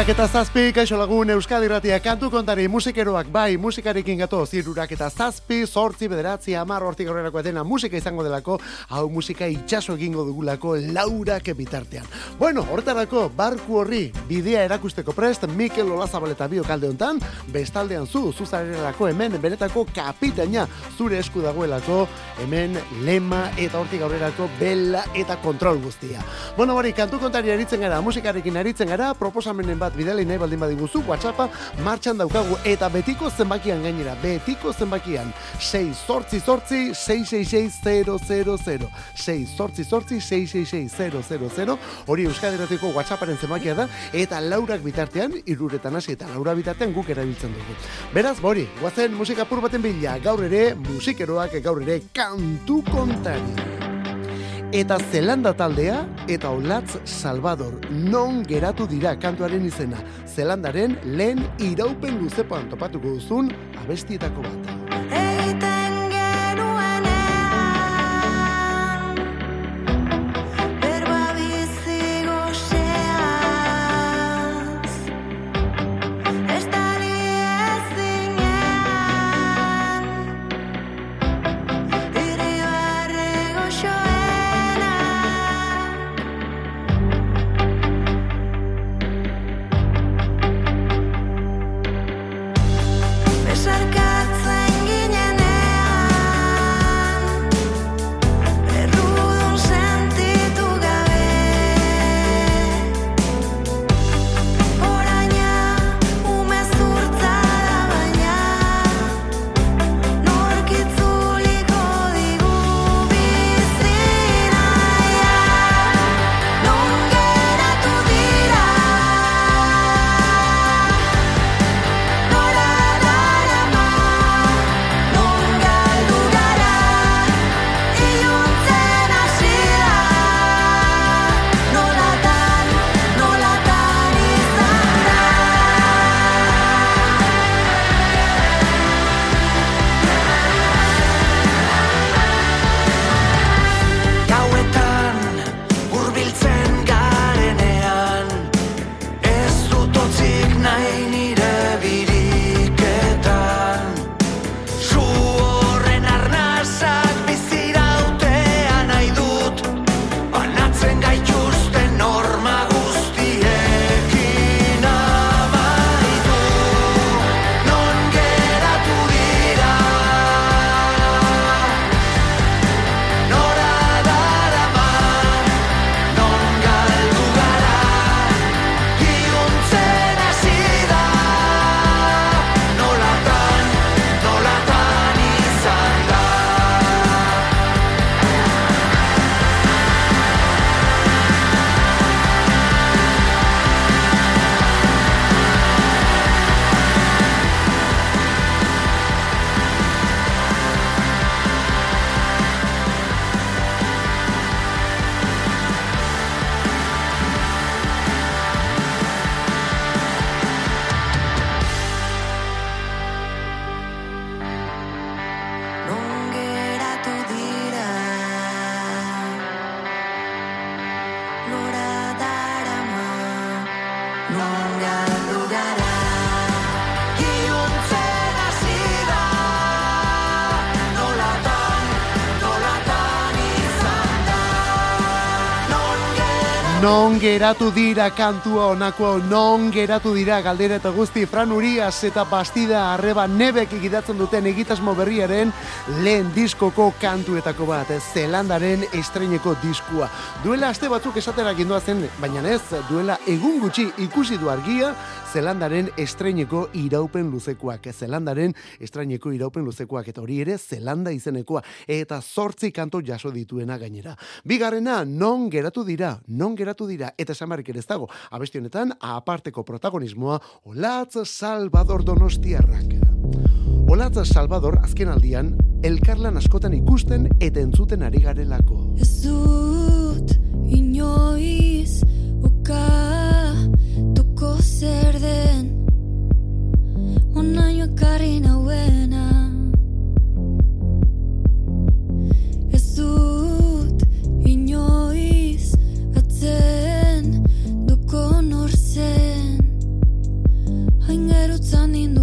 Irurak eta zazpi, kaixo lagun Euskadi Ratia kantu kontari musikeroak bai musikarekin gato zirurak eta zazpi, sortzi, bederatzi, amar, hortik aurrerako dena musika izango delako, hau musika itxaso egingo dugulako laurak bitartean. Bueno, hortarako, barku horri bidea erakusteko prest, Mikel Olazabal eta bio kalde hontan, bestaldean zu, zuzarerako hemen benetako kapitaina zure esku dagoelako, hemen lema eta hortik aurrerako bela eta kontrol guztia. Bueno, bari, kantu kontari aritzen gara, musikarekin aritzen gara, proposamen proposamenen bat bidali nahi baldin badiguzu WhatsAppa martxan daukagu eta betiko zenbakian gainera betiko zenbakian. 6 sortzi sortzi 666000 6 sortzi sortzi 666000 hori euskaderatiko WhatsApparen zenbakia da eta laurak bitartean iruretan hasi eta laura bitartean guk erabiltzen dugu. Beraz bori guazen musika pur baten bila gaur ere musikeroak gaur ere kantu kontari eta Zelanda taldea eta Olatz Salvador non geratu dira kantuaren izena. Zelandaren lehen iraupen luzepoan topatuko duzun abestietako bat. Geratu dira kantua onako, non geratu dira galdera eta guzti Fran Urias eta Bastida Arreba nebek egidatzen duten egitasmo berriaren lehen diskoko kantuetako bat, Zelandaren estreineko diskua. Duela aste batzuk esatera gindua zen, baina ez, duela egun gutxi ikusi du argia, Zelandaren estreineko iraupen luzekoak, Zelandaren estreineko iraupen luzekoak, eta hori ere Zelanda izenekoa, eta zortzi kanto jaso dituena gainera. Bigarrena, non geratu dira, non geratu geratu eta samarik ere ez dago. Abesti honetan aparteko protagonismoa Olatz Salvador Donostiarrak. Olatz Salvador azken aldian elkarlan askotan ikusten eta entzuten ari garelako. Ez dut inoiz uka tuko zer den onaino ekarri nauena sunny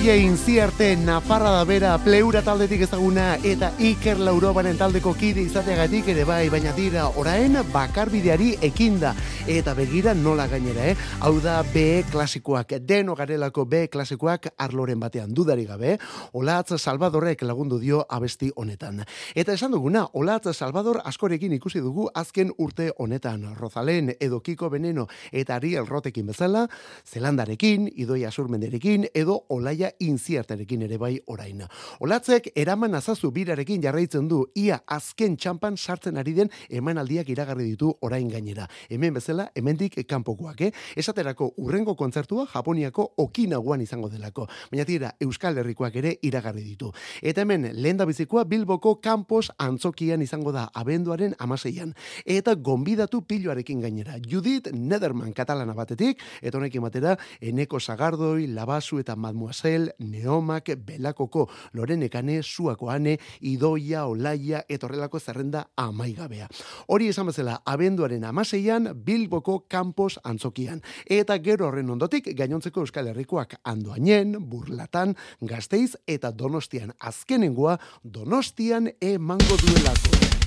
Olaia inziarte Nafarra da bera pleura taldetik ezaguna eta Iker Laurobaren taldeko kide izateagatik ere bai, baina dira orain bakarbideari ekinda eta begira nola gainera, eh? Hau da B klasikoak, deno garelako B klasikoak arloren batean dudari gabe, Olatz Salvadorrek lagundu dio abesti honetan. Eta esan duguna, Olatz Salvador askorekin ikusi dugu azken urte honetan, Rozalen edo Kiko Veneno eta Ariel Rotekin bezala, Zelandarekin, Idoia Surmenderekin edo olaia inziartarekin ere bai orain. Olatzek eraman azazu birarekin jarraitzen du ia azken txampan sartzen ari den emanaldiak iragarri ditu orain gainera. Hemen bezala, hemendik kanpokoak, eh? Esaterako urrengo kontzertua Japoniako Okinaguan izango delako. Baina tira, Euskal Herrikoak ere iragarri ditu. Eta hemen, lehen da bizikoa Bilboko Campos antzokian izango da abenduaren amaseian. Eta gonbidatu piloarekin gainera. Judith Nederman katalana batetik, eta honekin batera, Eneko Sagardoi, Labasu eta Mademoiselle, Neomak, Belakoko, Lorenekane, Suakoane, Idoia, Olaia, etorrelako zerrenda amaigabea. Hori esan bezala, abenduaren amaseian, Bilboko Campos antzokian. Eta gero horren ondotik, gainontzeko Euskal Herrikoak andoainen, burlatan, gazteiz eta donostian. Azkenengoa, donostian emango duelako.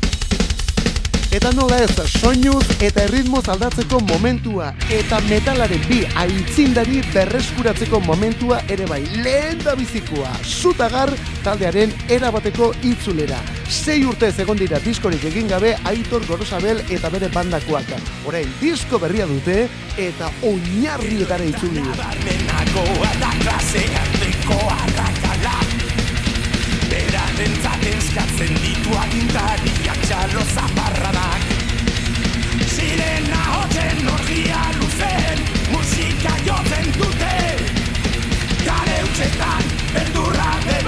Eta nola ez, soinuz eta erritmoz aldatzeko momentua eta metalaren bi aitzindari berreskuratzeko momentua ere bai lehen da bizikoa, zutagar taldearen erabateko itzulera. Sei urte egon dira diskorik egin gabe Aitor Gorosabel eta bere bandakoak. Orain disko berria dute eta oinarrietara itzuli. Berarentzat eskatzen ditu agintariak txalo zaparradak. Sirena hotzen orgia luzen musika jotzen dute. Kare utxetan berdurra de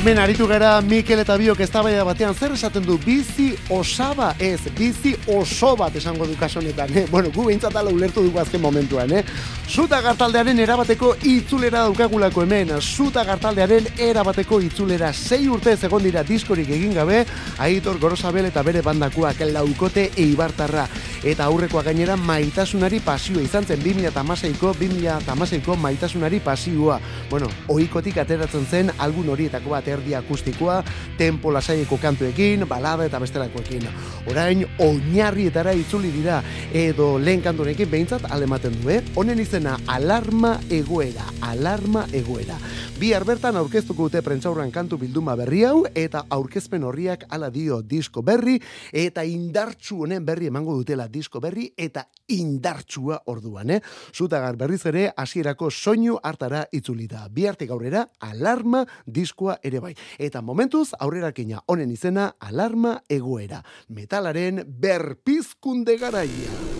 Hemen aritu gara Mikel eta Biok eztabaida batean zer esaten du bizi osaba ez, bizi oso bat esango du kaso honetan, eh? Bueno, gu behintzat ala ulertu dugu azken momentuan, eh? Zuta gartaldearen erabateko itzulera daukagulako hemen, zuta gartaldearen erabateko itzulera sei urte egon dira diskorik egin gabe, Aitor Gorosabel eta bere bandakoak laukote eibartarra eta aurrekoa gainera maitasunari pasioa izan zen 2016ko 2016ko maitasunari pasioa. Bueno, ohikotik ateratzen zen algun horietako bat erdi akustikoa, tempo lasaieko kantuekin, balada eta bestelakoekin. Orain oinarrietara itzuli dira edo lehen kantunekin behintzat alematen du, eh? Honen izena alarma egoera, alarma egoera. Bi bertan aurkeztuko dute prentzaurran kantu bilduma berri hau eta aurkezpen horriak ala dio disko berri eta indartsu honen berri emango dutela disko berri eta indartsua orduan, eh? Zutagar berriz ere hasierako soinu hartara itzuli da. Bi aurrera alarma diskoa ere bai. Eta momentuz aurrerakina honen izena alarma egoera. Metalaren berpizkunde garaia.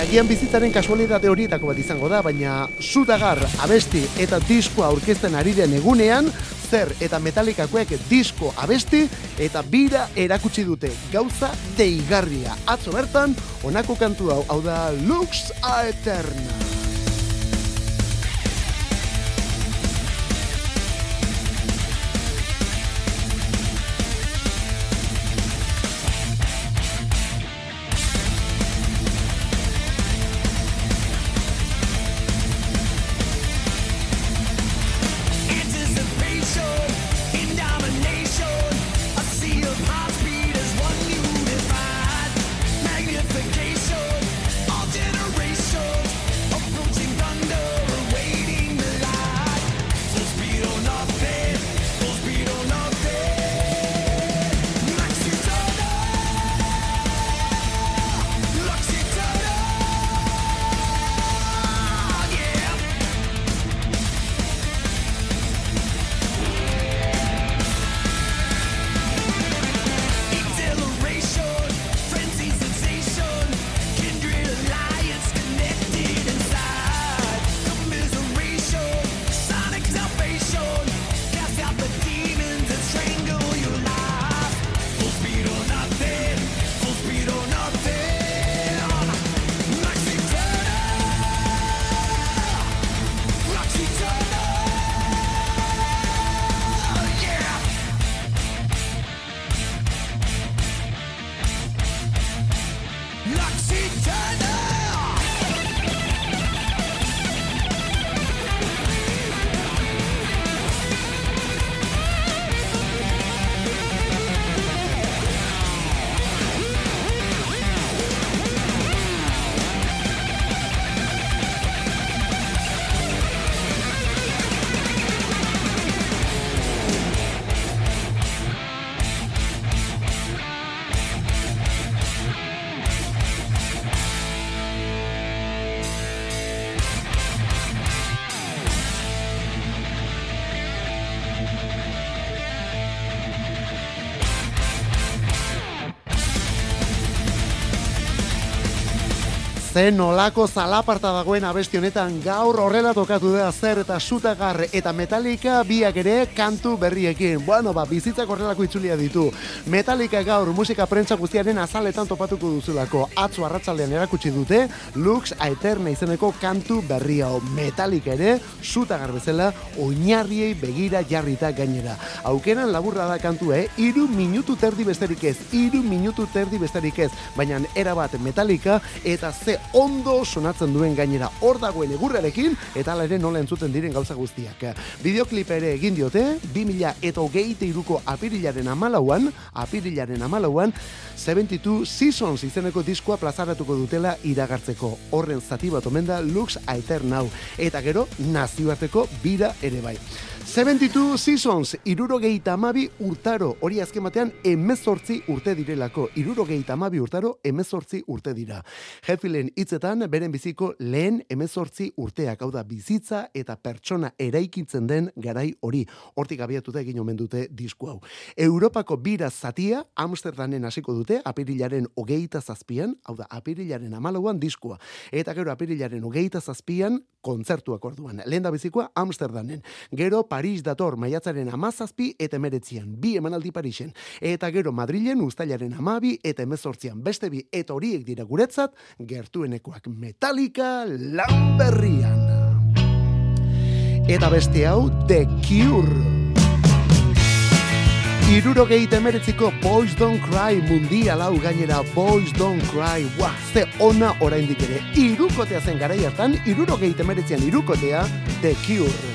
Agian bizitzaren kasualidade horietako bat izango da, baina zutagar abesti eta diskoa aurkezten ari den egunean, zer eta metalikakoek disko abesti eta bira erakutsi dute gauza deigarria. Atzo bertan, honako kantu hau, hau da Lux Aeterna. Zen olako zalaparta dagoen abesti honetan gaur horrela tokatu da zer eta sutagar eta metalika biak ere kantu berriekin. Bueno, ba, bizitzak horrelako itzulia ditu. Metalika gaur musika prentza guztiaren azaletan topatuko duzulako. Atzo arratsaldean erakutsi dute Lux Aeterna izeneko kantu berri hau. Metalika ere sutagar bezala oinarriei begira jarrita gainera. Aukeran laburra da kantu, eh? Iru minutu terdi besterik ez. Iru minutu terdi besterik ez. Baina erabat metalika eta ze ondo sonatzen duen gainera hor dagoen egurrarekin eta hala ere nola entzuten diren gauza guztiak. Bideoklip ere egin diote, 2000 eta hogeite iruko apirilaren amalauan, apirilaren amalauan, 72 Seasons izeneko diskoa plazaratuko dutela iragartzeko. Horren zati bat omen da Lux Aeternau. Eta gero, nazioarteko bira ere bai. 72 Seasons, irurogeita amabi urtaro, hori azken batean emezortzi urte direlako, irurogeita amabi urtaro emezortzi urte dira. Heffilen hitzetan, beren biziko lehen emezortzi urteak, hau da bizitza eta pertsona eraikitzen den garai hori. Hortik abiatuta egin omen dute disku hau. Europako bira zatia, Amsterdamen hasiko dute, apirilaren hogeita zazpian, hau da, apirilaren amalauan diskua. Eta gero apirilaren hogeita zazpian, kontzertuak orduan. Lehen da bizikoa Amsterdamen. Gero Paris dator maiatzaren amazazpi eta emeretzian, bi emanaldi Parisen. Eta gero Madrilen ustailaren amabi eta emezortzian beste bi eta horiek dira guretzat, gertuenekoak Metallica Lamberrian. Eta beste hau The Cure. Irurogei temeretziko Boys Don't Cry mundial hau gainera Boys Don't Cry Wah, ze ona oraindik ere Irukotea zen garai hartan Irurogei temeretzian irukotea The Cure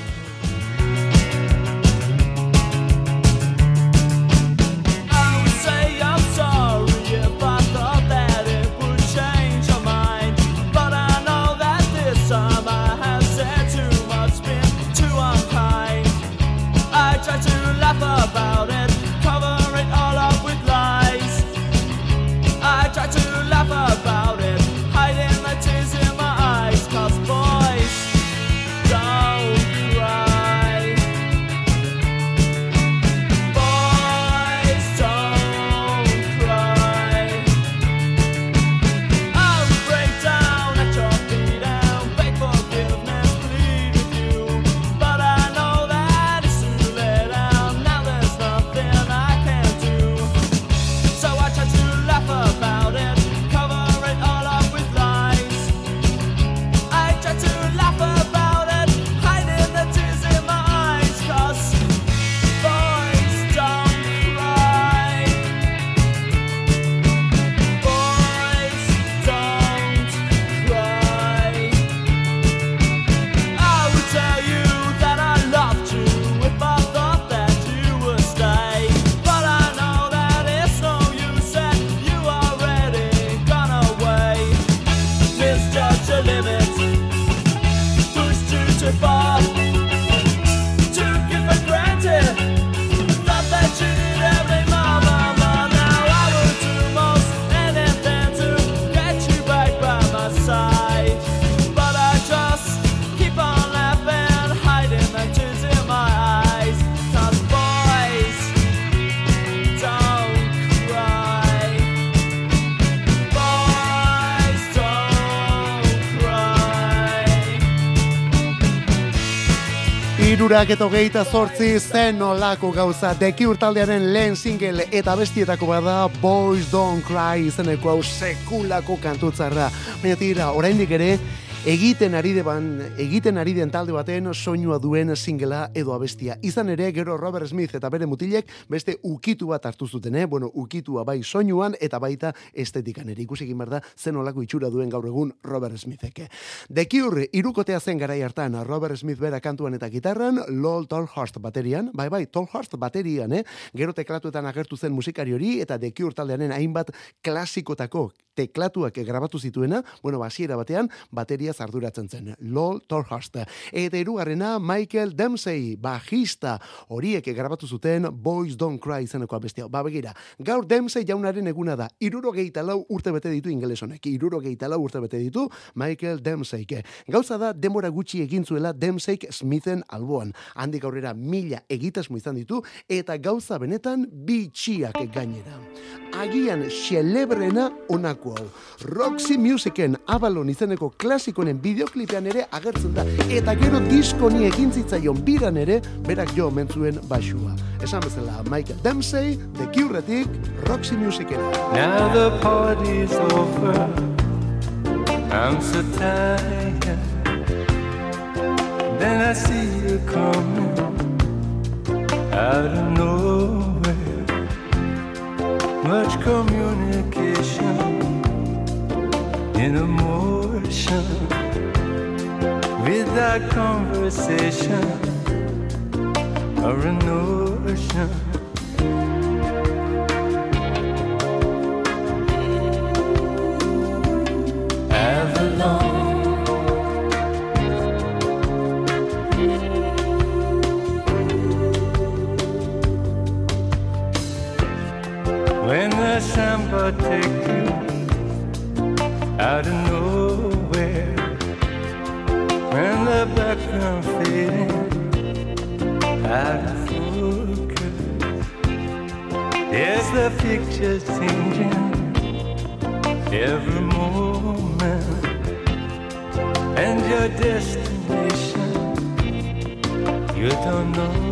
Irurak eta hogeita zortzi zen olako gauza Deki urtaldearen lehen single eta bestietako bada Boys Don't Cry izeneko hau sekulako kantutzarra. Baina tira, oraindik ere, egiten ari deban, egiten ari den talde baten soinua duen singela edo abestia. Izan ere, gero Robert Smith eta bere mutilek beste ukitu bat hartu zuten, eh? Bueno, ukitua bai soinuan eta baita estetikan ere. Ikusi egin da, zen olako itxura duen gaur egun Robert Smithek. The Cure, irukotea zen garai hartan, Robert Smith bera kantuan eta gitarran, Lol Tolhurst baterian, bai bai, Tolhurst baterian, eh? Gero teklatuetan agertu zen musikari hori eta The Cure taldearen hainbat klasikotako teklatuak grabatu zituena, bueno, basiera batean, bateria arduratzen zen, Lol Tolhurst. Eta hirugarrena Michael Dempsey, bajista, horiek grabatu zuten Boys Don't Cry izeneko abestia. Ba, begira, gaur Dempsey jaunaren eguna da, irurogeita lau urte bete ditu ingeles honek, irurogeita lau urte bete ditu Michael Dempsey. Gauza da, demora gutxi egin zuela Dempsey Smithen alboan. Handik aurrera mila egitasmo izan ditu, eta gauza benetan bitxiak gainera. Agian xelebrena onako hau. Roxy Musicen Avalon izeneko klasikonen bideoklipean ere agertzen da. Eta gero diskoni egin zitzaion biran ere, berak jo mentzuen basua. Esan bezala, Michael Dempsey, The Curetik, Roxy Musicen. Now the party's over. I'm so tired. Then I see you coming out of nowhere. Much communication in emotion without conversation or a notion. Avalon. When the samba take you out of nowhere, when the background fading out of focus, yes, the picture's changing every moment, and your destination You don't know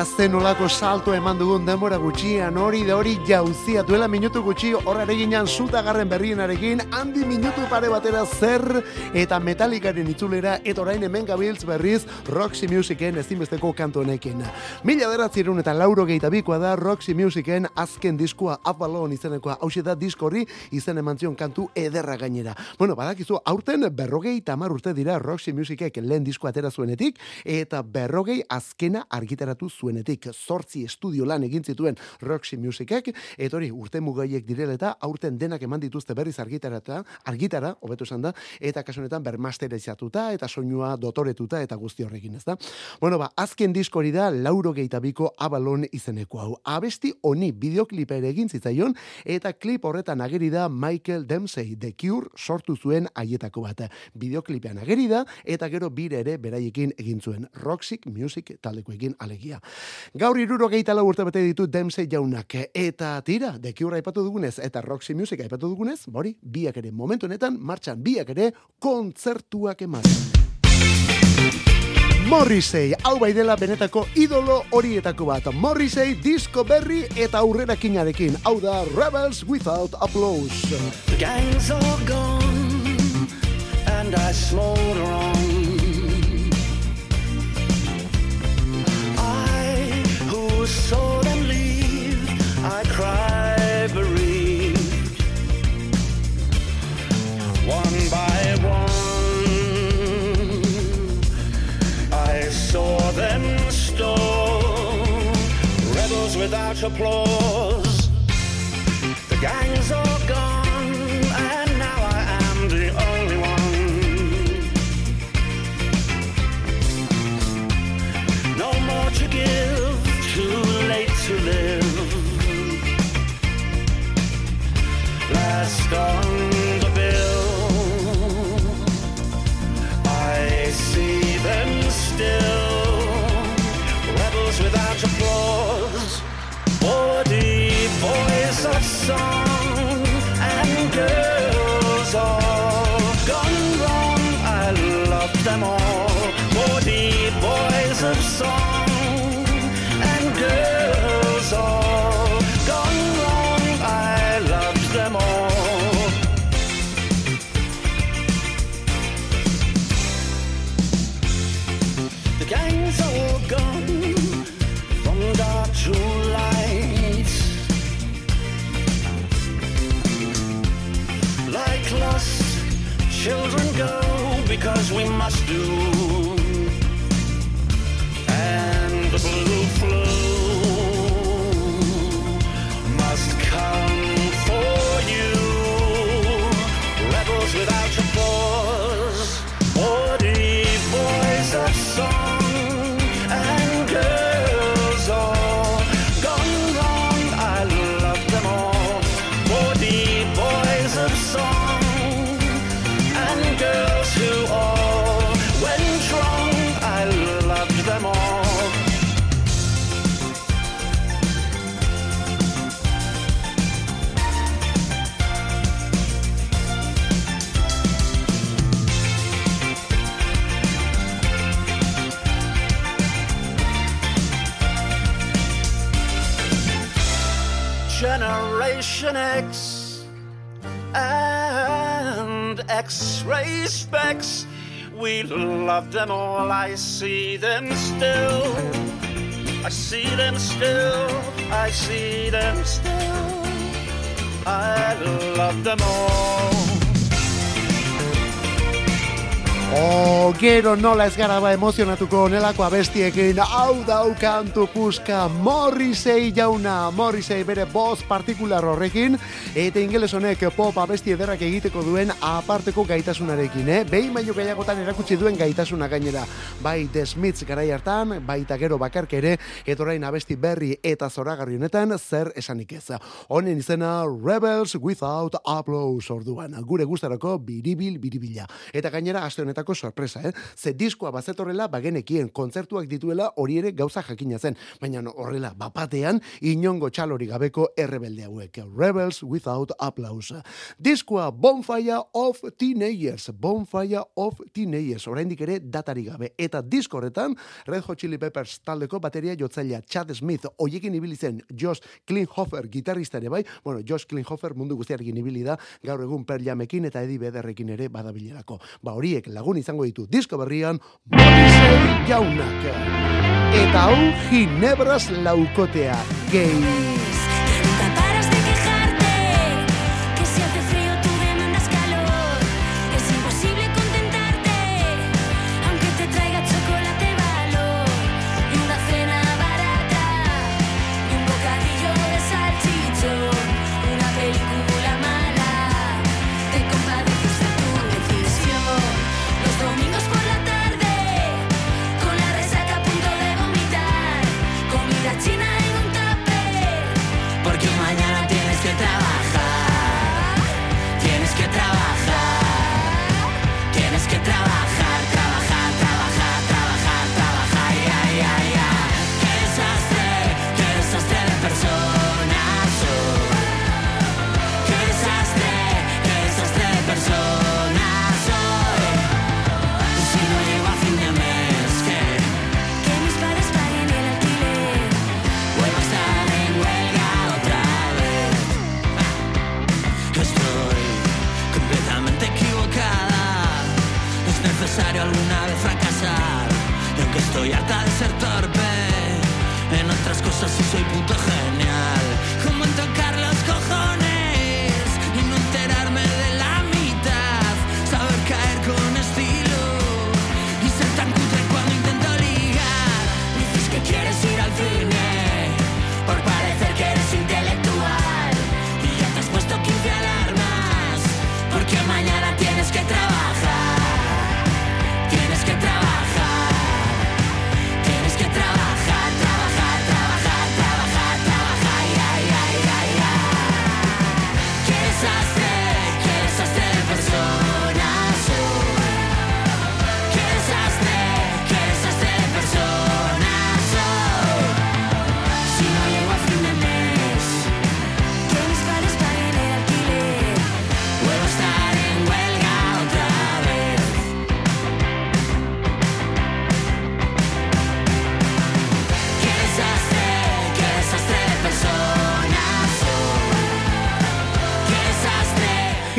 Oh, eta zen olako salto eman dugun denbora gutxian, hori da hori jauzia duela minutu gutxi horare ginen zutagarren berrienarekin, handi minutu pare batera zer eta metalikaren itzulera, eta orain hemen gabiltz berriz Roxy Musicen ezinbesteko kantu honekin. Mila beratzerun eta lauro gehieta bikoa da Roxy Musicen azken diskua Avalon izenekoa, hauxe da diskorri izen emantzion kantu ederra gainera. Bueno, badakizu, aurten berrogei tamar urte dira Roxy Musicek lehen diskoa atera zuenetik, eta berrogei azkena argitaratu zuenetik. Zortzi estudio lan egin zituen Roxy Musicek, eta hori urte mugaiek direla eta aurten denak eman dituzte berriz argitarata, argitara, hobeto esan da, eta kasu honetan bermasterizatuta eta soinua dotoretuta eta guzti horrekin, ez da? Bueno, ba, azken disko hori da lauro biko abalon izeneko hau. Abesti honi bideoklipa ere egin zitzaion, eta klip horretan ageri da Michael Dempsey, The Cure sortu zuen haietako bat. Bideoklipean ageri da, eta gero bire ere beraiekin egin zuen Roxy Music taldekoekin alegia. Gaur iruro lau urte bete ditu Dempsey jaunak, eta tira, Cure aipatu dugunez, eta Roxy Music aipatu dugunez, bori, biak ere momentu honetan, martxan biak ere kontzertuak eman. Morrissey, hau bai dela benetako idolo horietako bat. Morrissey disco berri eta aurrerakinarekin. Hau da Rebels Without Applause. The gang's all gone, and I smolder on. Without applause. The gang's all song. And girls because we must do. And the blue flu Love them all. I see them still. I see them still. I see them still. I love them all. O, gero nola ez gara ba emozionatuko onelako abestiekin, hau dau kantu puska Morrissey jauna, Morrissey bere boz partikular horrekin, eta ingeles honek pop abesti ederrak egiteko duen aparteko gaitasunarekin, eh? Behin baino gehiagotan erakutsi duen gaitasuna gainera, bai The Smiths garai hartan, baita gero bakark ere, eta orain abesti berri eta zoragarri honetan zer esanik ez. Honen izena Rebels Without Applause orduan, gure gustarako biribil biribila. Eta gainera aste honetako sorpresa, eh? Ze diskoa bazetorrela bagenekien kontzertuak dituela hori ere gauza jakina zen, baina no, horrela bapatean inongo txalori gabeko errebelde hauek. Rebels Without Applause. Diskoa Bonfire of Teenagers, Bonfire of Teenagers, oraindik ere datari gabe. Eta disko horretan Red Hot Chili Peppers taldeko bateria jotzailea Chad Smith, hoiekin ibili zen Josh Klinghoffer gitarrista ere bai, bueno, Josh Klinghoffer mundu guztiarekin ibili da, gaur egun Per Jamekin eta Eddie Bederrekin ere badabilerako. Ba horiek lagun izango ditu disko berrian Morrissey jaunak. Eta hau Ginebras laukotea. Gay.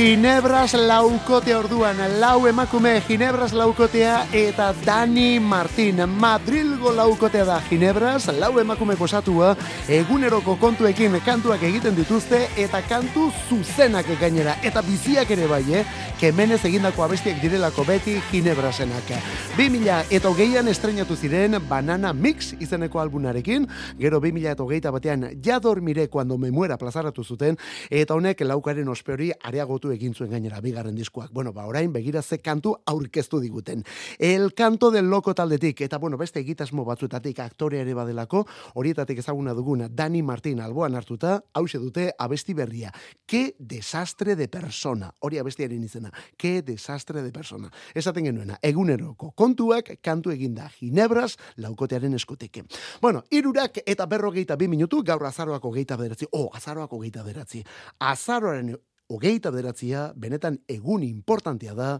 Ginebras laukote orduan, lau emakume Ginebras laukotea eta Dani Martin. Madrilgo laukotea da Ginebras, lau emakume posatua, eguneroko kontuekin kantuak egiten dituzte eta kantu zuzenak gainera. Eta biziak ere bai, eh? Kemenez egindako abestiak direlako beti Ginebrasenak. 2000 eta hogeian estrenatu ziren Banana Mix izeneko albunarekin, gero 2000 eta hogeita batean Ja dormire cuando me muera plazaratu zuten, eta honek laukaren ospeori areagotu egin zuen gainera bigarren diskoak. Bueno, ba, orain begira ze kantu aurkeztu diguten. El canto del loco taldetik, eta bueno, beste egitasmo batzuetatik aktore ere badelako, horietatik ezaguna duguna, Dani Martin alboan hartuta, hause dute abesti berria. Ke desastre de persona. Hori abestiaren izena. Ke desastre de persona. Esaten genuena, eguneroko kontuak kantu eginda Ginebras laukotearen eskutik. Bueno, irurak eta berrogeita bi minutu, gaur azaroak hogeita bederatzi. Oh, azaroak hogeita bederatzi. Azaroaren hogeita bederatzia, benetan egun importantea da,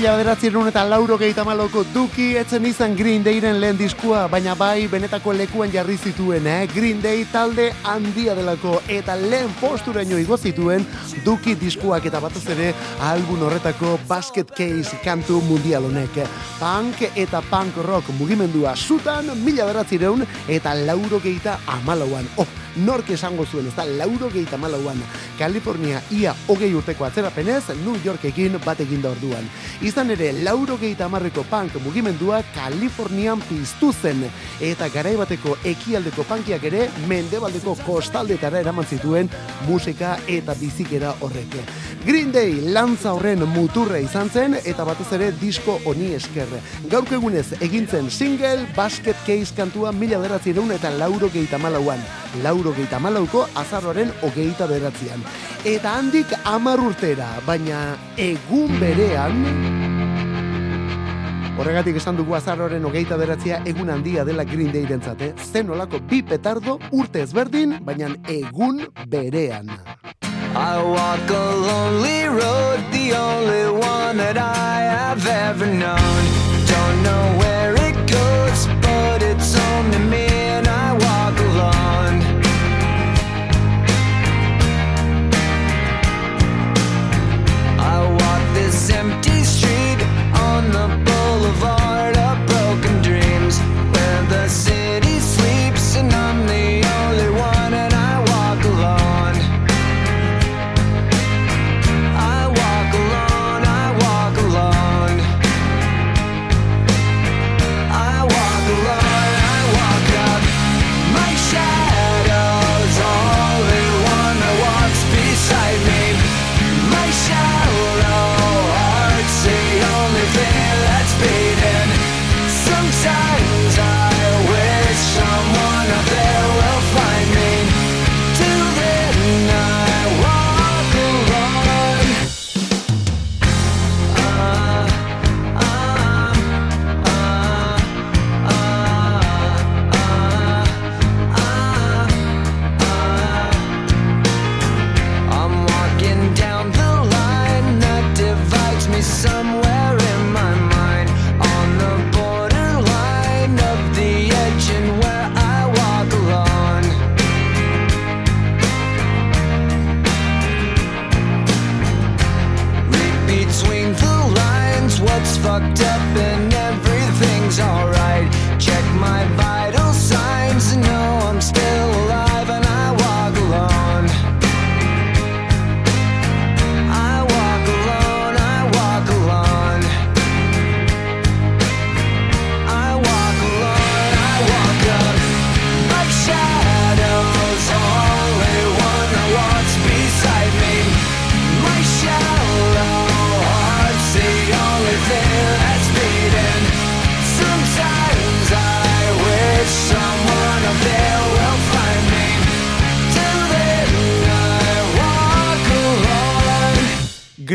Mila bederatzieron eta lauro gehieta maloko duki etzen izan Green Dayren lehen diskua, baina bai benetako lekuan jarri zituen, eh? Green Day talde handia delako eta lehen posturaino igo zituen duki diskuak eta batez ere album horretako basket case kantu mundial honek. Punk eta punk rock mugimendua zutan mila bederatzireun eta lauro gehieta amalauan. Oh, nork esango zuen, ez da, lauro gehieta amalauan. Kalifornia ia hogei urteko atzerapenez, New Yorkekin bat eginda orduan. Izan ere, lauro gehieta punk mugimendua Kalifornian piztu zen, eta garaibateko ekialdeko punkiak ere mendebaldeko kostaldetara eraman zituen musika eta bizikera horrek. Green Day lantza horren muturra izan zen, eta batez ere disko honi esker. Gaurko egunez egintzen single Basket Case kantua mila beratzireun eta lauro gehieta malauan. Lauro gehieta malauko azarroaren hogeita beratzian. Eta handik amar urtera, baina egun berean... Horregatik esan dugu azarroaren hogeita beratzia egun handia dela Green Day dentzate. Zen olako bi petardo urte ezberdin, baina egun berean. I walk a lonely road, the only one that I have ever known. Don't know where looked up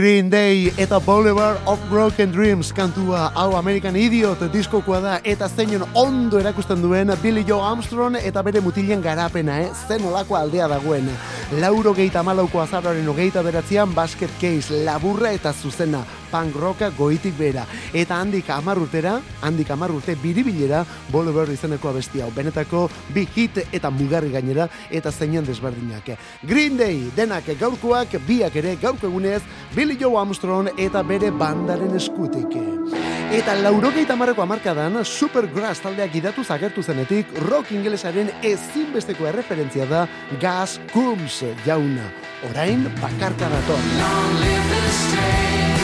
Green Day eta Boulevard of Broken Dreams kantua hau American Idiot diskokoa da eta zeinen ondo erakusten duen Billy Joe Armstrong eta bere mutilen garapena, eh? zen olako aldea dagoen. Lauro geita malauko azararen ogeita beratzean basket case, laburra eta zuzena, punk rocka goitik bera. Eta handik amar urtera, handik amar urte biribilera Boulevard izeneko abesti hau. Benetako bi hit eta mugarri gainera eta zeinen desberdinak. Green Day denak gaurkoak, biak ere gaurko egunez, Billy Joe Armstrong eta bere bandaren eskutik. Eta laurogeita marreko amarkadan Supergrass taldeak idatu zagertu zenetik rock ingelesaren ezinbesteko erreferentzia da Gas Coombs jauna. Orain bakarka dator. Will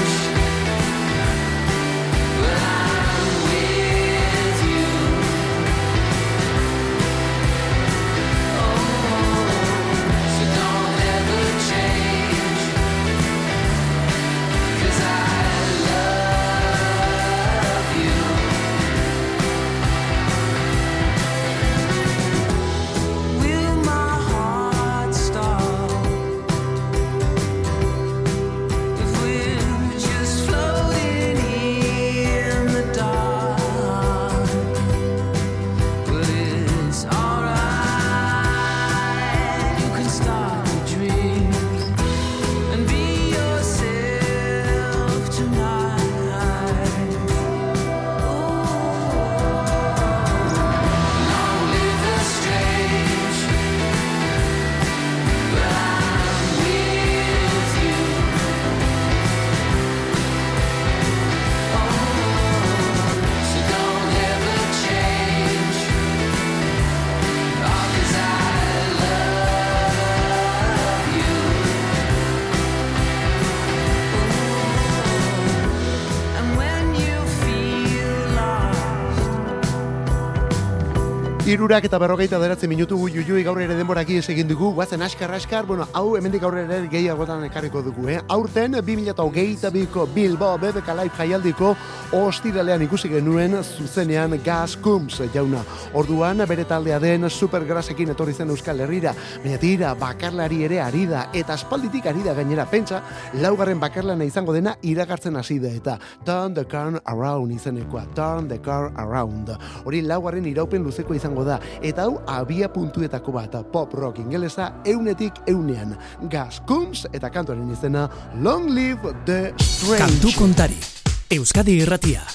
Irurak eta berrogeita bederatzi minutu juiui gaur ere denborak ies egin dugu, guazen askar askar, bueno, hau hemendik aurre ere gehiagotan ekarriko dugu, eh? Aurten, 2008 biko Bilbo BBK Live jaialdiko ostiralean ikusi genuen zuzenean Gas Coombs jauna. Orduan, bere taldea den Supergrassekin etorri zen Euskal Herrira, baina tira, bakarlari ere ari da, eta aspalditik ari da gainera, pentsa, laugarren bakarlana izango dena iragartzen hasi da, eta Turn the Car Around izenekoa, Turn the Car Around. Hori laugarren iraupen luzeko izango da, eta hau abia puntuetako bat, pop rock ingelesa eunetik eunean. Gas Coombs eta kantuaren izena Long Live the Strange. Kantu kontari. Euskadi irratia.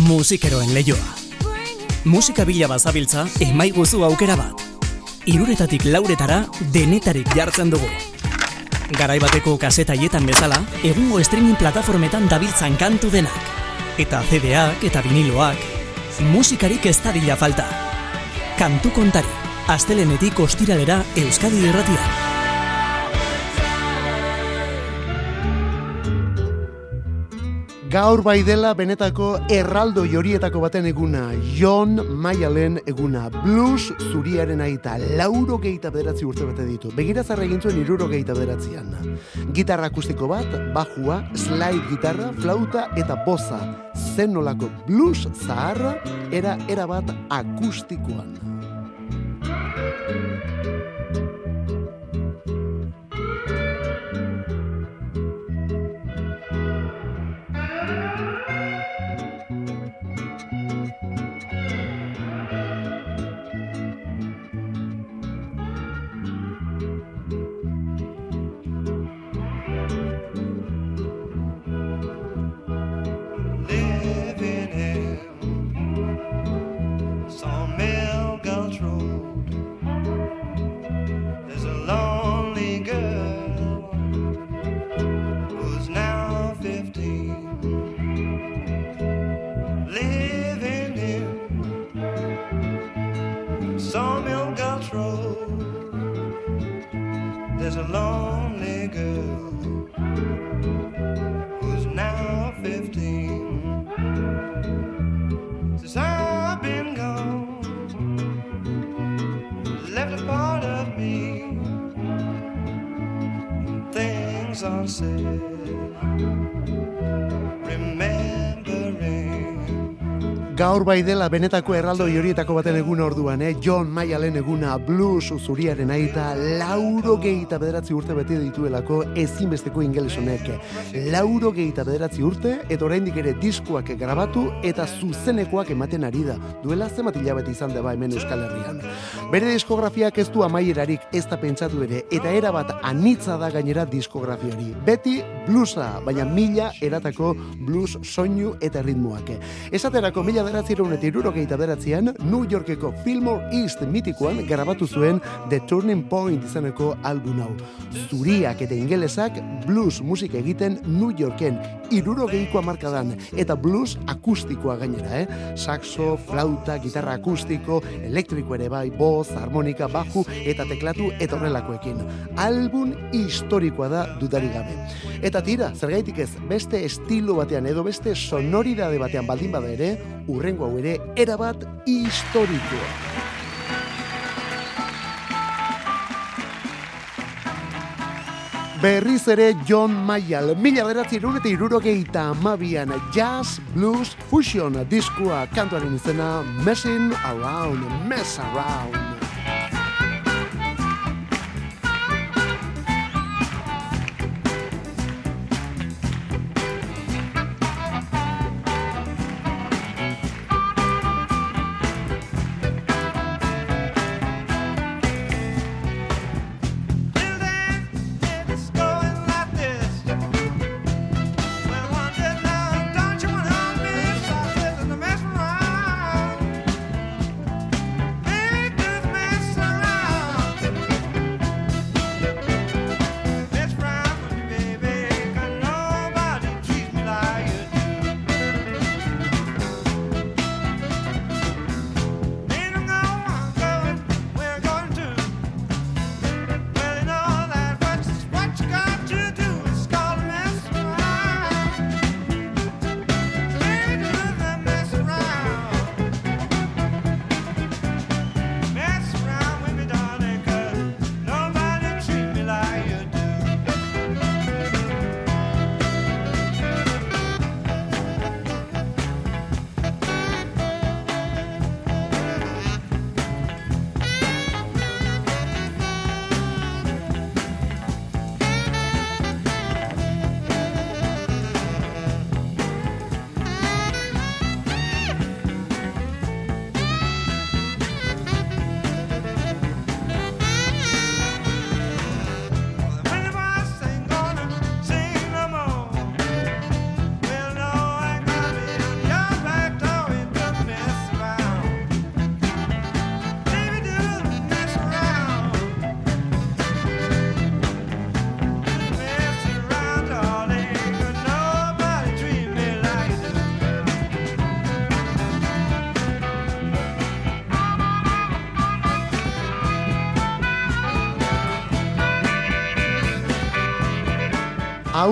Musikeroen leioa. Musika bila bazabiltza, emaiguzu aukera bat. Iruretatik lauretara denetarik jartzen dugu. Garai bateko kasetaietan bezala, egungo streaming plataformetan dabiltzan kantu denak. Eta CD-ak eta viniloak. Musikarik ez dadila falta. Kantu kontari. Astelenetik ostiralera Euskadi irratia. Gaur bai dela benetako erraldo jorietako baten eguna, Jon Maialen eguna, blues zuriaren aita, lauro geita bederatzi urte bete ditu. Begira zarra egin zuen iruro geita bederatzian. Gitarra akustiko bat, bajua, slide gitarra, flauta eta boza. Zen nolako blues zaharra, era era bat akustikoan. say Gaur bai dela benetako erraldo horietako baten egun orduan, eh? John Mayalen eguna blues zuriaren aita lauro gehieta bederatzi urte bete dituelako ezinbesteko ingeles honek. Lauro gehieta bederatzi urte, eta oraindik ere diskoak grabatu eta zuzenekoak ematen ari da. Duela zenbat hilabete izan da ba hemen Euskal Herrian. Bere diskografiak ez du amaierarik ez da pentsatu ere, eta erabat anitza da gainera diskografiari. Beti bluesa, baina mila eratako blues soinu eta ritmoak. Esaterako mila bederatzireun eta irurogeita bederatzean, New Yorkeko Fillmore East mitikoan grabatu zuen The Turning Point izeneko album hau. Zuriak eta ingelesak blues musika egiten New Yorken irurogeiko amarkadan eta blues akustikoa gainera, eh? Saxo, flauta, gitarra akustiko, elektriko ere bai, boz, harmonika, baju eta teklatu eta horrelakoekin. Album historikoa da dudari gabe. Eta tira, zergaitik ez, beste estilo batean edo beste sonoridade batean baldin bada ere, urrengo hau ere erabat historikoa. Berriz ere John Mayall, mila beratzi eta irurogeita amabian Jazz Blues Fusion diskua kantuaren izena Messing Around, Mess Around.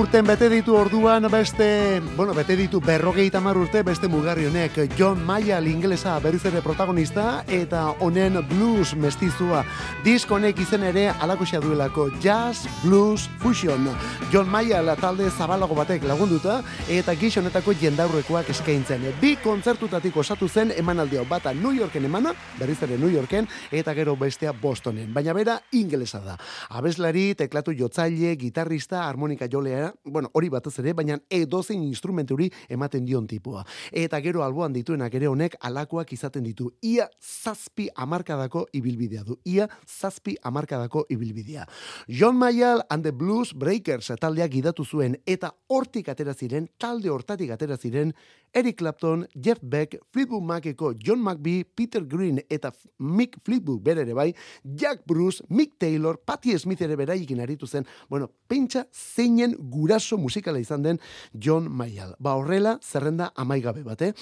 Aurten bete ditu orduan beste, bueno, bete ditu berrogeita hamar urte beste mugarri honek John Mayall ingelesa berriz ere protagonista eta honen blues mestizua. Disk honek izen ere alakosia duelako Jazz Blues Fusion. John Mayall talde zabalago batek lagunduta eta gix honetako jendaurrekoak eskaintzen. Bi kontzertutatik osatu zen emanaldi hau bata New Yorken emana, berriz ere New Yorken eta gero bestea Bostonen. Baina bera ingelesa da. Abeslari, teklatu jotzaile, gitarrista, harmonika jolea, bueno, hori batez ere, baina edozein instrumenturi ematen dion tipua. Eta gero alboan dituenak ere honek alakoak izaten ditu. Ia zazpi amarkadako ibilbidea du. Ia zazpi amarkadako ibilbidea. John Mayall and the Blues Breakers taldeak gidatu zuen eta hortik atera ziren, talde hortatik atera ziren Eric Clapton, Jeff Beck, Fleetwood Maceko, John McVie, Peter Green eta Mick Fleetwood bere ere bai, Jack Bruce, Mick Taylor, Patti Smith ere beraikin aritu zen, bueno, pentsa zeinen guraso musikala izan den John Mayall. Ba horrela, zerrenda amaigabe bat, eh?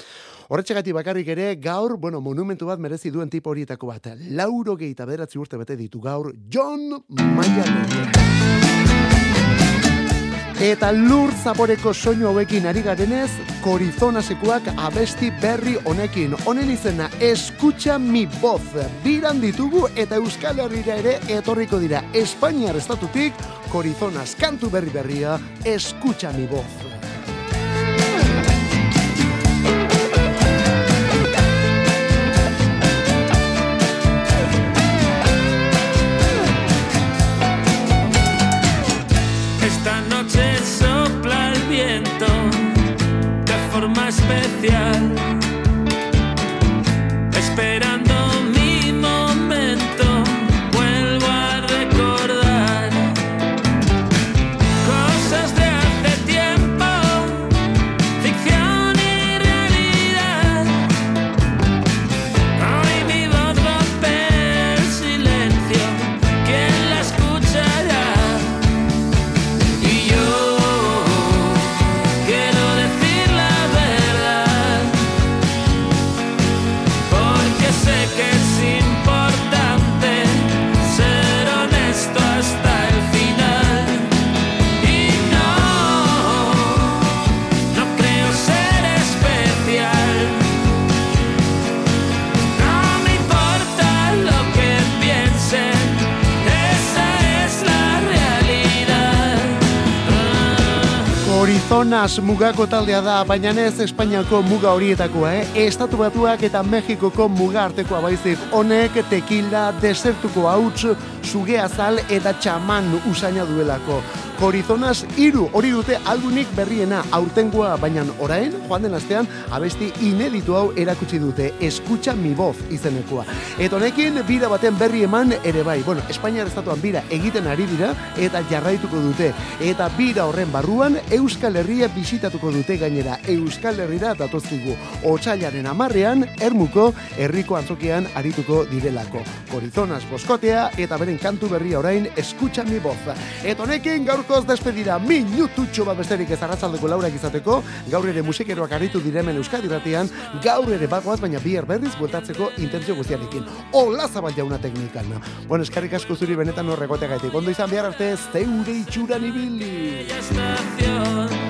Horretxegatik bakarrik ere, gaur, bueno, monumentu bat merezi duen tipo horietako bat. Lauro gehieta bederatzi urte bete ditu gaur, John Mayall. Eta lur zaboreko soinu hauekin ari garenez, korizonasekuak abesti berri honekin. Honen izena, eskucha mi voz. Biran ditugu eta Euskal Herrira ere etorriko dira. Espainiar estatutik, korizonas kantu berri berria, eskucha mi voz. especial. Esperando Horizonas mugako taldea da, baina ez Espainiako muga horietakoa, eh? Estatu batuak eta Mexikoko muga artekoa baizik. Honek tequila, desertuko hauts, sugeazal eta txaman usaina duelako. Horizonas iru hori dute albunik berriena aurtengoa, baina orain, joan den astean, abesti ineditu hau erakutsi dute, eskucha mi voz izenekoa. Eta honekin, bira baten berri eman ere bai. Bueno, Espainiar estatuan bira egiten ari dira eta jarraituko dute. Eta bira horren barruan, Euskal Herria bisitatuko dute gainera. Euskal Herrira datozkigu. Otsailaren amarrean, Ermuko herriko antzokian arituko direlako. Horizonas boskotea eta beren kantu berria orain, eskucha mi voz. Eta honekin gaurkoz despedida minututxo bat besterik ez arratzaldeko laurak izateko, gaur ere musikeroak aritu diremen Euskadi ratian, gaur ere bagoaz, baina bihar berriz bueltatzeko intentzio guztiarekin. Ola zabal jauna teknikan. Bueno, eskarrik asko zuri benetan horregoteagaitik. Ondo izan behar arte, zeure itxuran ibili. estación